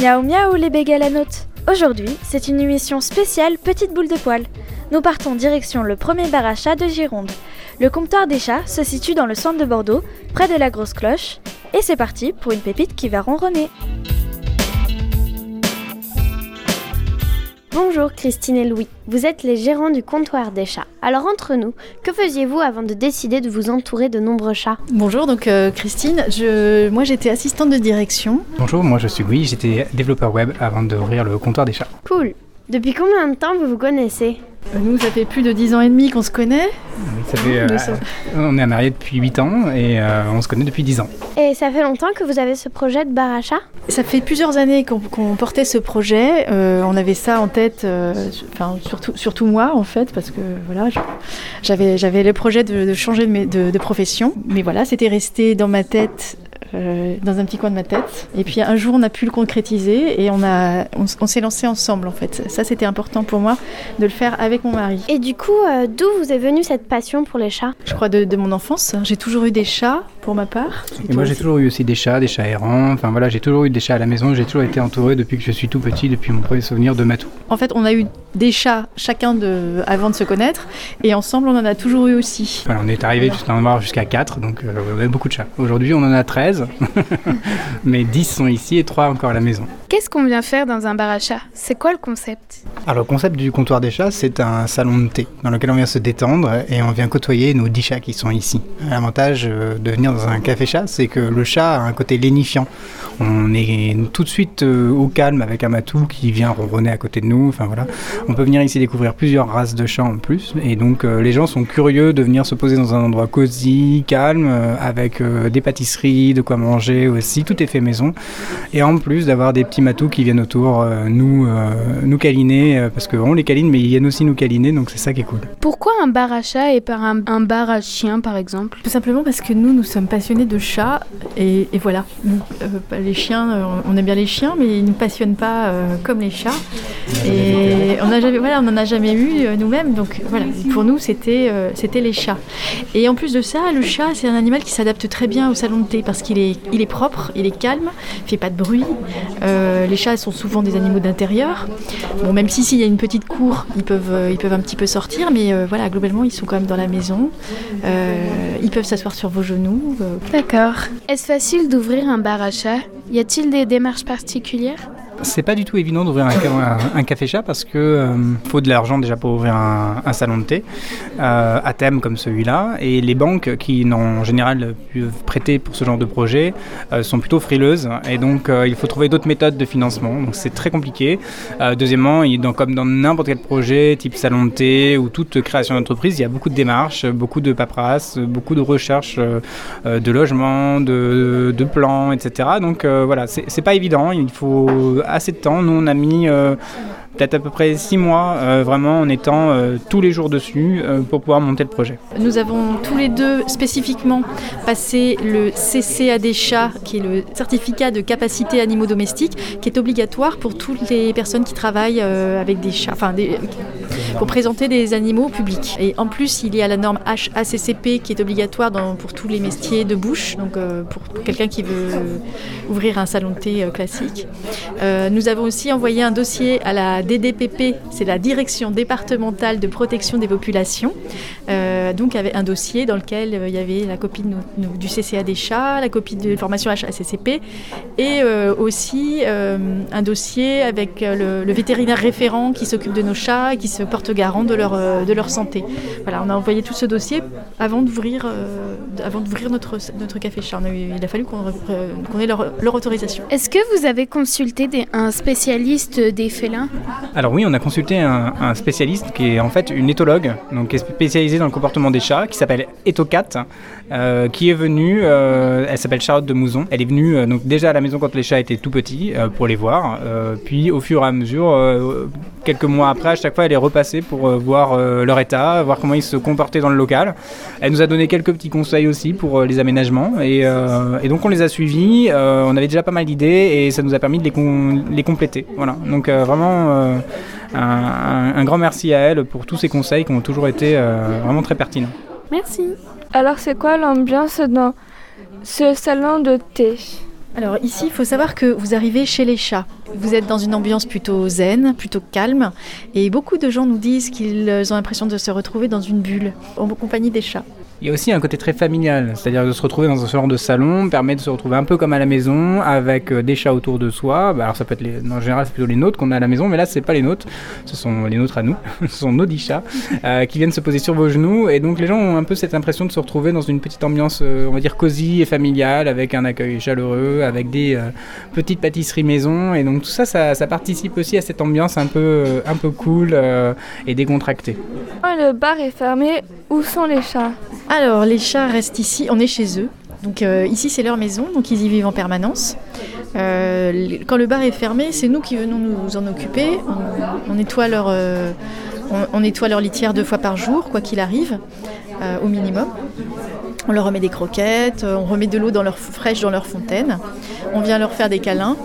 Miaou miaou les bégalanotes Aujourd'hui, c'est une émission spéciale Petite boule de poil. Nous partons direction le premier bar à chat de Gironde. Le comptoir des chats se situe dans le centre de Bordeaux, près de la grosse cloche. Et c'est parti pour une pépite qui va ronronner. Bonjour Christine et Louis, vous êtes les gérants du comptoir des chats. Alors entre nous, que faisiez-vous avant de décider de vous entourer de nombreux chats Bonjour, donc euh, Christine, je, moi j'étais assistante de direction. Bonjour, moi je suis Louis, j'étais développeur web avant d'ouvrir le comptoir des chats. Cool. Depuis combien de temps vous vous connaissez? Nous, ça fait plus de 10 ans et demi qu'on se connaît. Ça fait, euh, on est mariés depuis 8 ans et euh, on se connaît depuis 10 ans. Et ça fait longtemps que vous avez ce projet de bar à chats Ça fait plusieurs années qu'on portait ce projet. Euh, on avait ça en tête, euh, enfin surtout, surtout moi en fait, parce que voilà, j'avais j'avais le projet de, de changer de, mé- de- de profession. Mais voilà, c'était resté dans ma tête. Euh, dans un petit coin de ma tête. Et puis un jour, on a pu le concrétiser et on, a, on, s'est lancé ensemble en fait. Ça, c'était important pour moi de le faire avec mon mari. Et du coup, euh, d'où vous est venue cette passion pour les chats? Je crois de, de mon enfance. J'ai toujours eu des chats pour ma part. Et moi j'ai toujours eu aussi des chats, des chats errants. Enfin voilà, j'ai toujours eu des chats à la maison. J'ai toujours été entouré depuis que je suis tout petit, depuis mon premier souvenir de Matou. En fait, on a eu des chats chacun de, avant de se connaître et ensemble, on en a toujours eu aussi. Voilà, on est arrivé jusqu'à en avoir jusqu'à 4, donc euh, on avait beaucoup de chats. Aujourd'hui on en a 13, mais 10 sont ici et 3 encore à la maison. Qu'est-ce qu'on vient faire dans un bar à chat? C'est quoi le concept? Alors le concept du comptoir des chats, c'est un salon de thé dans lequel on vient se détendre et on vient côtoyer nos 10 chats qui sont ici. L'avantage euh, de venir dans un café chat, c'est que le chat a un côté lénifiant. On est tout de suite euh, au calme avec un matou qui vient ronronner à côté de nous. Enfin voilà, on peut venir ici découvrir plusieurs races de chats en plus et donc euh, les gens sont curieux de venir se poser dans un endroit cosy, calme, avec des pâtisseries, de quoi manger aussi. Tout est fait maison et en plus d'avoir des petits matous qui viennent autour euh, nous euh, nous câliner euh, parce qu'on les câline mais ils viennent aussi nous câliner donc c'est ça qui est cool. Pourquoi un bar à chat et pas un, un bar à chien par exemple? Tout simplement parce que nous, nous sommes passionnés de chats et, et voilà. Nous, les chiens, on aime bien les chiens, mais ils ne nous passionnent pas euh, comme les chats. Et on n'a jamais, voilà, on n'en a jamais eu nous-mêmes. Donc voilà, pour nous, c'était euh, c'était les chats. Et en plus de ça, le chat, c'est un animal qui s'adapte très bien au salon de thé parce qu'il est, il est propre, il est calme, il fait pas de bruit. Euh, les chats sont souvent des animaux d'intérieur. Même si s'il y a une petite cour, ils peuvent, euh, un petit peu sortir, mais euh, voilà, globalement, ils sont quand même dans la maison. Ils peuvent s'asseoir sur vos genoux. D'accord. Est-ce facile d'ouvrir un bar à chat Y a-t-il des démarches particulières? C'est pas du tout évident d'ouvrir un, ca- un- un café chat parce que euh, faut de l'argent déjà pour ouvrir un, salon de thé euh, à thème comme celui-là et les banques qui n'ont en général pu prêter pour ce genre de projet euh, sont plutôt frileuses et donc il faut trouver d'autres méthodes de financement donc c'est très compliqué. Deuxièmement, comme dans n'importe quel projet type salon de thé ou toute création d'entreprise, il y a beaucoup de démarches, beaucoup de paperasse, beaucoup de recherches de logement, de, de plans, etc. Donc voilà, c'est pas évident, il faut assez de temps. Nous, on a mis euh, peut-être à peu près six mois euh, vraiment en étant euh, tous les jours dessus pour pouvoir monter le projet. Nous avons tous les deux spécifiquement passé le CCAD chat, qui est le certificat de capacité animaux domestiques, qui est obligatoire pour toutes les personnes qui travaillent avec des chats, pour présenter des animaux au public. Et en plus, il y a la norme HACCP qui est obligatoire pour tous les métiers de bouche, donc euh, pour, quelqu'un qui veut ouvrir un salon de thé euh, classique. Euh, nous avons aussi envoyé un dossier à la DDPP, c'est la Direction départementale de protection des populations, euh, donc avec un dossier dans lequel il y avait la copie du CCA des chats, la copie de formation HACCP et aussi un dossier avec le, le vétérinaire référent qui s'occupe de nos chats qui se porte garant de leur, euh, de leur santé. Voilà, on a envoyé tout ce dossier avant d'ouvrir euh, avant d'ouvrir notre, notre café chat. Il a fallu qu'on euh, qu'on ait leur, leur autorisation. Est-ce que vous avez consulté des- un spécialiste des félins? Alors oui, on a consulté un, un spécialiste qui est en fait une éthologue, donc qui est spécialisée dans le comportement des chats, qui s'appelle Ethocat, euh, qui est venue, euh, elle s'appelle Charlotte de Mouzon. Elle est venue euh, donc déjà à la maison quand les chats étaient tout petits euh, pour les voir, euh, puis au fur et à mesure, euh, quelques mois après, à chaque fois, elle est repassée pour euh, voir euh, leur état, voir comment ils se comportaient dans le local. Elle nous a donné quelques petits conseils aussi pour euh, les aménagements, et, donc on les a suivis. on avait déjà pas mal d'idées et ça nous a permis de les, com- les compléter. Voilà, donc vraiment. un, un- grand merci à elle pour tous ses conseils qui ont toujours été vraiment très pertinents. Merci. Alors c'est quoi l'ambiance dans ce salon de thé? Alors ici, il faut savoir que vous arrivez chez les chats. Vous êtes dans une ambiance plutôt zen, plutôt calme, et beaucoup de gens nous disent qu'ils ont l'impression de se retrouver dans une bulle en compagnie des chats. Il y a aussi un côté très familial, c'est-à-dire de se retrouver dans un genre de salon permet de se retrouver un peu comme à la maison avec euh, des chats autour de soi. Bah, alors ça peut être les, en général c'est plutôt les nôtres qu'on a à la maison, mais là c'est pas les nôtres, ce sont les nôtres à nous, ce sont nos dix chats euh, qui viennent se poser sur vos genoux. Et donc les gens ont un peu cette impression de se retrouver dans une petite ambiance, euh, on va dire cosy et familiale avec un accueil chaleureux, avec des petites pâtisseries maison. Et donc tout ça, ça, participe aussi à cette ambiance un peu, un peu cool et décontractée. Le bar est fermé, où sont les chats? Alors, les chats restent ici, on est chez eux. Donc euh, ici c'est leur maison, donc ils y vivent en permanence. Euh, quand le bar est fermé, c'est nous qui venons nous en occuper. On, nettoie, leur, euh, nettoie leur litière deux fois par jour, quoi qu'il arrive, au minimum. On leur remet des croquettes, on remet de l'eau fraîche dans leur fontaine. On vient leur faire des câlins.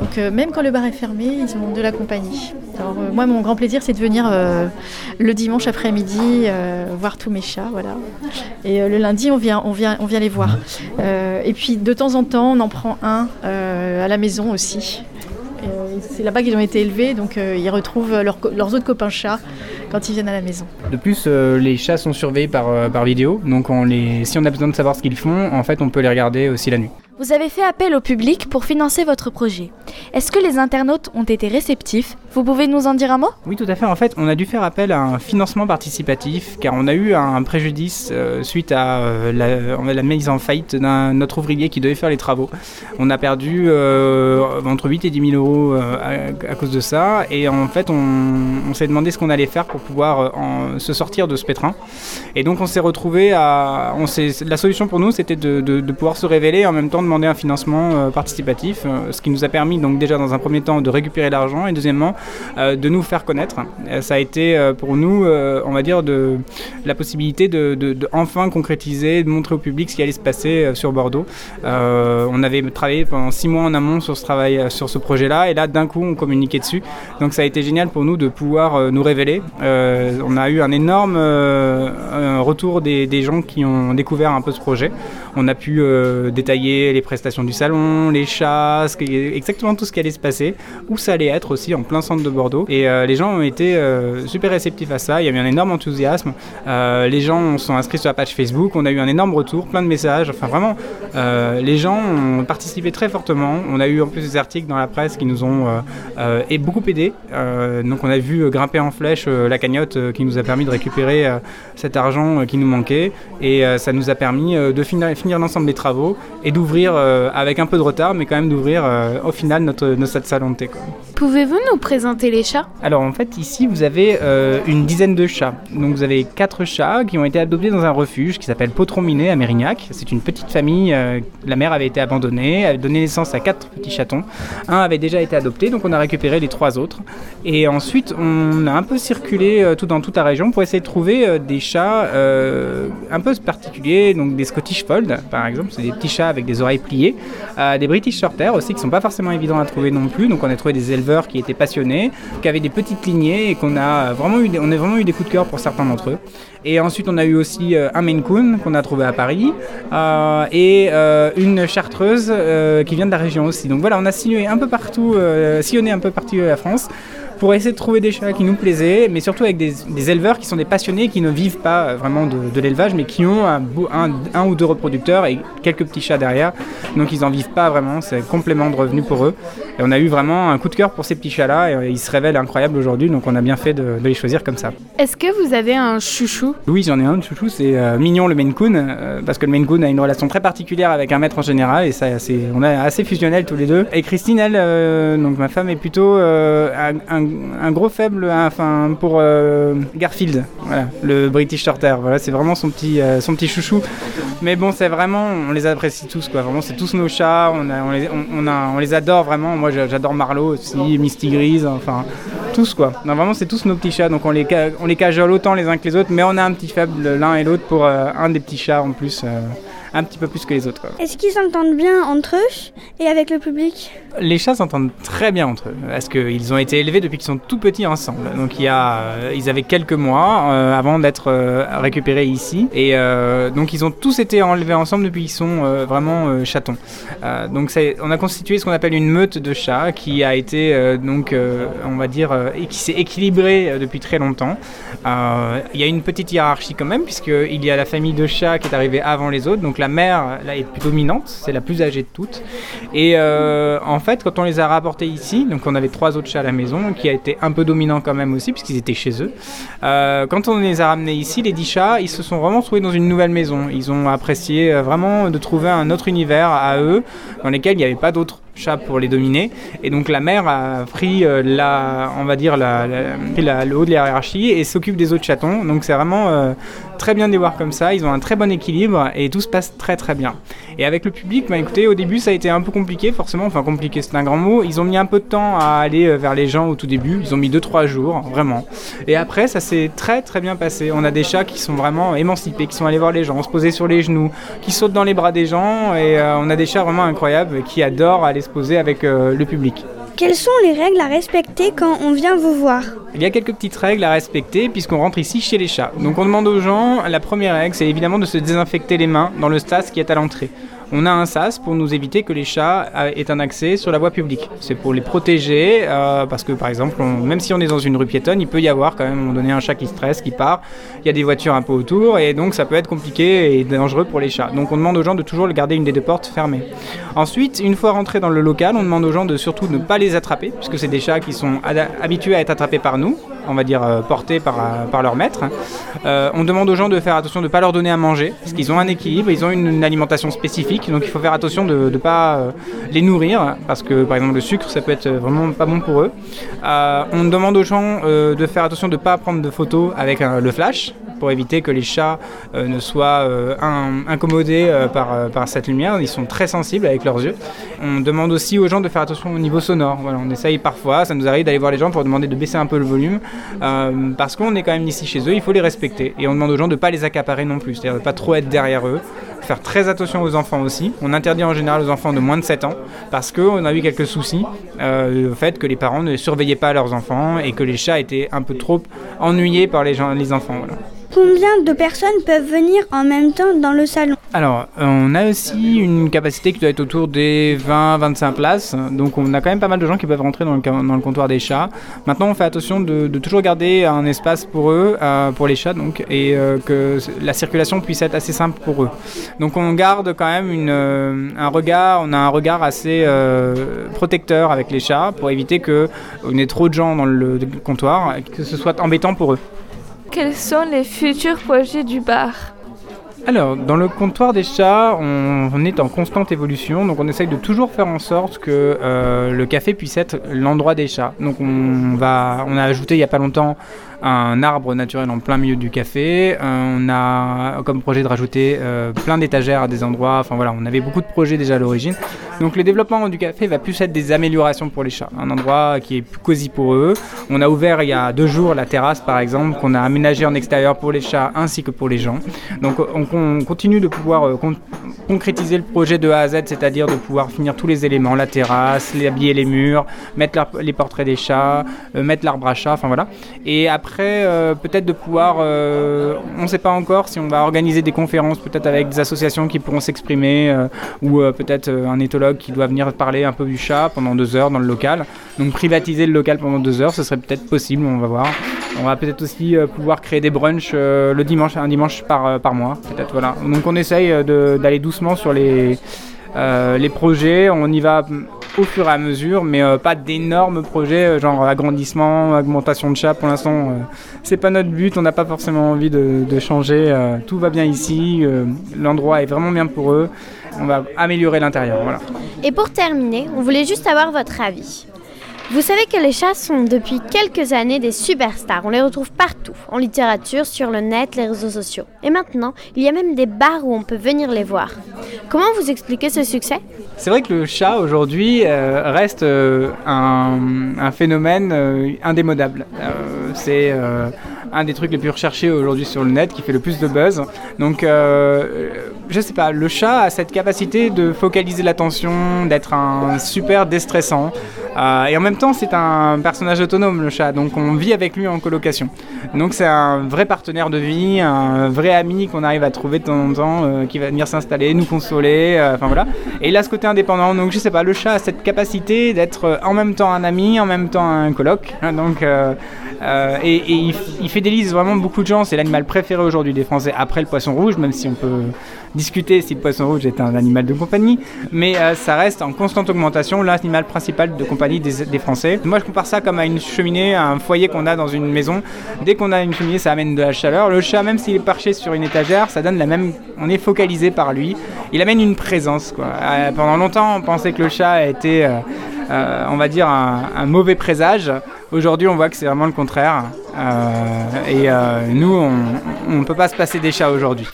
Donc euh, même quand le bar est fermé, ils ont de la compagnie. Alors euh, moi, mon grand plaisir, c'est de venir euh, le dimanche après-midi voir tous mes chats, voilà. Et le lundi, on vient, on vient, on vient les voir. et puis de temps en temps, on en prend un à la maison aussi. C'est là-bas qu'ils ont été élevés, donc ils retrouvent leurs autres copains chats quand ils viennent à la maison. De plus, les chats sont surveillés par, vidéo, donc si on a besoin de savoir ce qu'ils font, en fait, on peut les regarder aussi la nuit. Vous avez fait appel au public pour financer votre projet. Est-ce que les internautes ont été réceptifs Vous pouvez nous en dire un mot? Oui, tout à fait. En fait, on a dû faire appel à un financement participatif car on a eu un préjudice euh, suite à euh, la, mise en faillite d'un notre ouvrier qui devait faire les travaux. On a perdu euh, entre 8 et 10 000 euros à, cause de ça et en fait, on, s'est demandé ce qu'on allait faire pour pouvoir se sortir de ce pétrin. Et donc, on s'est retrouvé à. On la solution pour nous, c'était de, de pouvoir se révéler en même temps demander un financement euh, participatif, euh, ce qui nous a permis donc déjà dans un premier temps de récupérer l'argent et deuxièmement euh, de nous faire connaître. ça a été pour nous, on va dire, de, la possibilité de, enfin concrétiser, de montrer au public ce qui allait se passer sur Bordeaux. on avait travaillé pendant six mois en amont sur ce travail, sur ce projet-là, et là d'un coup on communiquait dessus. Donc ça a été génial pour nous de pouvoir nous révéler. on a eu un énorme retour des, gens qui ont découvert un peu ce projet. On a pu détailler les prestations du salon, les chats, exactement tout ce qui allait se passer, où ça allait être aussi en plein centre de Bordeaux. Et euh, les gens ont été euh, super réceptifs à ça, il y a eu un énorme enthousiasme. Euh, les gens sont inscrits sur la page Facebook, on a eu un énorme retour, plein de messages, enfin vraiment, les gens ont participé très fortement. On a eu en plus des articles dans la presse qui nous ont et beaucoup aidé. donc on a vu grimper en flèche la cagnotte qui nous a permis de récupérer cet argent qui nous manquait et ça nous a permis de finir, l'ensemble des travaux et d'ouvrir euh, avec un peu de retard, mais quand même d'ouvrir euh, au final notre, notre salon de thé. Pouvez-vous nous présenter les chats? Alors en fait ici vous avez euh, une dizaine de chats. Donc vous avez quatre chats qui ont été adoptés dans un refuge qui s'appelle Potron-Minet à Mérignac. C'est une petite famille. la mère avait été abandonnée, avait donné naissance à quatre petits chatons. Un avait déjà été adopté, donc on a récupéré les trois autres. Et ensuite on a un peu circulé tout dans toute la région pour essayer de trouver des chats un peu particuliers, donc des Scottish Fold par exemple. C'est des petits chats avec des oreilles pliés, euh, des British Shorter aussi qui sont pas forcément évidents à trouver non plus. Donc on a trouvé des éleveurs qui étaient passionnés, qui avaient des petites lignées et qu'on a vraiment eu, on a vraiment eu des coups de cœur pour certains d'entre eux. Et ensuite on a eu aussi euh, un Maine Coon qu'on a trouvé à Paris euh, et une chartreuse qui vient de la région aussi. Donc voilà, on a sillonné un peu partout, sillonné un peu partout la France pour essayer de trouver des chats qui nous plaisaient, mais surtout avec des, éleveurs qui sont des passionnés, qui ne vivent pas vraiment de, l'élevage, mais qui ont un, un, ou deux reproducteurs et quelques petits chats derrière. Donc ils n'en vivent pas vraiment, c'est un complément de revenu pour eux. Et on a eu vraiment un coup de cœur pour ces petits chats-là, et euh, ils se révèlent incroyables aujourd'hui, donc on a bien fait de, les choisir comme ça. Est-ce que vous avez un chouchou? Oui, j'en ai un chouchou, c'est euh, Mignon le Maine Coon, euh, parce que le Maine Coon a une relation très particulière avec un maître en général, et ça, on est assez fusionnels tous les deux. Et Christine, elle, donc ma femme, est plutôt un un, gros faible enfin, pour euh, Garfield, le British Shorter. Voilà, c'est vraiment son petit, euh, son petit chouchou. Mais bon, c'est vraiment, on les apprécie tous, quoi. Vraiment, c'est tous nos chats. On, on, les, on les adore vraiment. Moi, j'adore Marlowe aussi, Misty Grise, enfin, tous, quoi. Non, vraiment, c'est tous nos petits chats. Donc, on les, on les cajole autant les uns que les autres, mais on a un petit faible l'un et l'autre pour euh, un des petits chats en plus un petit peu plus que les autres. Est-ce qu'ils s'entendent bien entre eux et avec le public? Les chats s'entendent très bien entre eux parce qu'ils ont été élevés depuis qu'ils sont tout petits ensemble. Donc il y a, euh, ils avaient quelques mois euh, avant d'être euh, récupérés ici et euh, donc ils ont tous été enlevés ensemble depuis qu'ils sont vraiment chatons. Donc on a constitué ce qu'on appelle une meute de chats qui a été donc on va dire et qui s'est équilibrée depuis très longtemps. Il y a une petite hiérarchie quand même puisqu'il y a la famille de chats qui est arrivée avant les autres. Donc la mère là est dominante, c'est la plus âgée de toutes. Et euh, en fait, quand on les a rapportés ici, donc on avait trois autres chats à la maison, qui a été un peu dominant quand même aussi, puisqu'ils étaient chez eux. Euh, quand on les a ramenés ici, les dix chats, ils se sont vraiment trouvés dans une nouvelle maison. Ils ont apprécié euh, vraiment de trouver un autre univers à eux, dans lequel il n'y avait pas d'autres chats pour les dominer. Et donc la mère a pris euh, la, on va dire la, la- le haut de la hiérarchie et s'occupe des autres chatons. Donc c'est vraiment euh, très bien de les voir comme ça. Ils ont un très bon équilibre et tout se passe très très bien. Et avec le public, bah écoutez, au début ça a été un peu compliqué, forcément. Enfin compliqué, c'est un grand mot. Ils ont mis un peu de temps à aller euh, vers les gens au tout début. Ils ont mis 2-3 jours, vraiment. Et après, ça s'est très très bien passé. On a des chats qui sont vraiment émancipés, qui sont allés voir les gens, se poser sur les genoux, qui sautent dans les bras des gens. Et euh, on a des chats vraiment incroyables qui adorent aller se poser avec euh, le public. Quelles sont les règles à respecter quand on vient vous voir? Il y a quelques petites règles à respecter puisqu'on rentre ici chez les chats. Donc on demande aux gens, la première règle c'est évidemment de se désinfecter les mains dans le sas qui est à l'entrée. On a un sas pour nous éviter que les chats euh, aient un accès sur la voie publique. C'est pour les protéger euh, parce que par exemple, même si on est dans une rue piétonne, il peut y avoir quand même à un un chat qui stresse, qui part. Il y a des voitures un peu autour et donc ça peut être compliqué et dangereux pour les chats. Donc on demande aux gens de toujours garder une des deux portes fermée. Ensuite, une fois rentrés dans le local, on demande aux gens de surtout ne pas les attraper, puisque c'est des chats qui sont habitués à être attrapés par nous, on va dire euh, portés par, euh, par leur maître. Euh, on demande aux gens de faire attention de ne pas leur donner à manger, parce qu'ils ont un équilibre, ils ont une, alimentation spécifique, donc il faut faire attention de ne pas les nourrir, parce que par exemple le sucre, ça peut être vraiment pas bon pour eux. On demande aux gens de faire attention de ne pas prendre de photos avec le flash, pour éviter que les chats euh, ne soient euh, in- incommodés euh, par, cette lumière. Ils sont très sensibles avec leurs yeux. On demande aussi aux gens de faire attention au niveau sonore. On essaye parfois, ça nous arrive d'aller voir les gens pour demander de baisser un peu le volume, parce qu'on est quand même ici chez eux, il faut les respecter. Et on demande aux gens de ne pas les accaparer non plus, c'est-à-dire de ne pas trop être derrière eux. Faire très attention aux enfants aussi. On interdit en général aux enfants de moins de 7 ans parce qu'on a eu quelques soucis euh, au fait que les parents ne surveillaient pas leurs enfants et que les chats étaient un peu trop ennuyés par les, les enfants. Voilà. Combien de personnes peuvent venir en même temps dans le salon Alors, on a aussi une capacité qui doit être autour des 20-25 places. Donc, on a quand même pas mal de gens qui peuvent rentrer dans le, comptoir des chats. Maintenant, on fait attention de, toujours garder un espace pour eux, euh, pour les chats, donc, et euh, que la circulation puisse être assez simple pour eux. Donc, on garde quand même euh, un regard, on a un regard assez protecteur avec les chats pour éviter qu'on ait trop de gens dans le comptoir, que ce soit embêtant pour eux. Quels sont les futurs projets du bar Alors, dans le comptoir des chats, on, est en constante évolution, donc on essaye de toujours faire en sorte que euh, le café puisse être l'endroit des chats. Donc on va, on a ajouté il y a pas longtemps un arbre naturel en plein milieu du café. On a comme projet de rajouter euh, plein d'étagères à des endroits. Enfin voilà, on avait beaucoup de projets déjà à l'origine. Donc le développement du café va plus être des améliorations pour les chats, un endroit qui est plus cosy pour eux. On a ouvert il y a deux jours la terrasse par exemple qu'on a aménagée en extérieur pour les chats ainsi que pour les gens. Donc on, on continue de pouvoir euh, con- concrétiser le projet de A à Z, c'est-à-dire de pouvoir finir tous les éléments, la terrasse, les habiller les murs, mettre les portraits des chats, euh, mettre l'arbre à chat, enfin voilà. Et euh, peut-être de pouvoir, euh, on ne sait pas encore si on va organiser des conférences peut-être avec des associations qui pourront s'exprimer euh, ou peut-être un éthologue qui doit venir parler un peu du chat pendant deux heures dans le local. Donc privatiser le local pendant deux heures, ce serait peut-être possible, on va voir. On va peut-être aussi pouvoir créer des brunchs le dimanche, un dimanche par, mois, peut-être voilà. Donc on essaye d'aller doucement sur les, projets, on y va au fur et à mesure, mais euh, pas d'énormes projets, euh, genre agrandissement, augmentation de chats. Pour l'instant, euh, c'est pas notre but, on n'a pas forcément envie de, de changer. tout va bien ici, l'endroit est vraiment bien pour eux. On va améliorer l'intérieur, voilà. Et pour terminer, on voulait juste avoir votre avis. Vous savez que les chats sont depuis quelques années des superstars. On les retrouve partout, en littérature, sur le net, les réseaux sociaux. Et maintenant, il y a même des bars où on peut venir les voir. Comment vous expliquez ce succès? C'est vrai que le chat aujourd'hui euh, reste euh, un, phénomène euh, indémodable. C'est un des trucs les plus recherchés aujourd'hui sur le net, qui fait le plus de buzz. Donc, euh, je sais pas, le chat a cette capacité de focaliser l'attention, d'être un super déstressant. Euh, et en même temps, c'est un personnage autonome, le chat. Donc, on vit avec lui en colocation. Donc, c'est un vrai partenaire de vie, un vrai ami qu'on arrive à trouver de temps en temps, euh, qui va venir s'installer, nous consoler. euh, Enfin, voilà. Et il a ce côté indépendant. Donc, je sais pas, le chat a cette capacité d'être en même temps un ami, en même temps un coloc. Hein, Donc, et, il, il fidélise vraiment beaucoup de gens. C'est l'animal préféré aujourd'hui des Français après le poisson rouge, même si on peut discuter si le poisson rouge est un animal de compagnie. Mais euh, ça reste en constante augmentation l'animal principal de compagnie des, Français. Moi, je compare ça comme à une cheminée, à un foyer qu'on a dans une maison. Dès qu'on a une cheminée, ça amène de la chaleur. Le chat, même s'il est perché sur une étagère, ça donne la même. On est focalisé par lui. Il amène une présence. Euh, pendant longtemps, on pensait que le chat était, euh, on va dire, un, un mauvais présage. Aujourd'hui, on voit que c'est vraiment le contraire. Euh, et euh, nous, on ne peut pas se passer des chats aujourd'hui.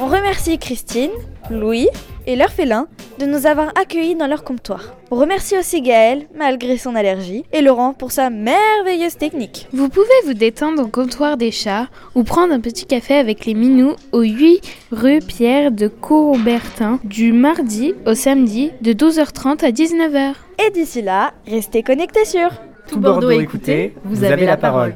On remercie Christine, Louis et leur félin de nous avoir accueillis dans leur comptoir. On remercie aussi Gaël, malgré son allergie, et Laurent pour sa merveilleuse technique. Vous pouvez vous détendre au comptoir des chats ou prendre un petit café avec les minous au 8 rue Pierre de Coubertin du mardi au samedi de 12h30 à 19h. Et d'ici là, restez connectés sur Tout Bordeaux écouté, vous avez la parole.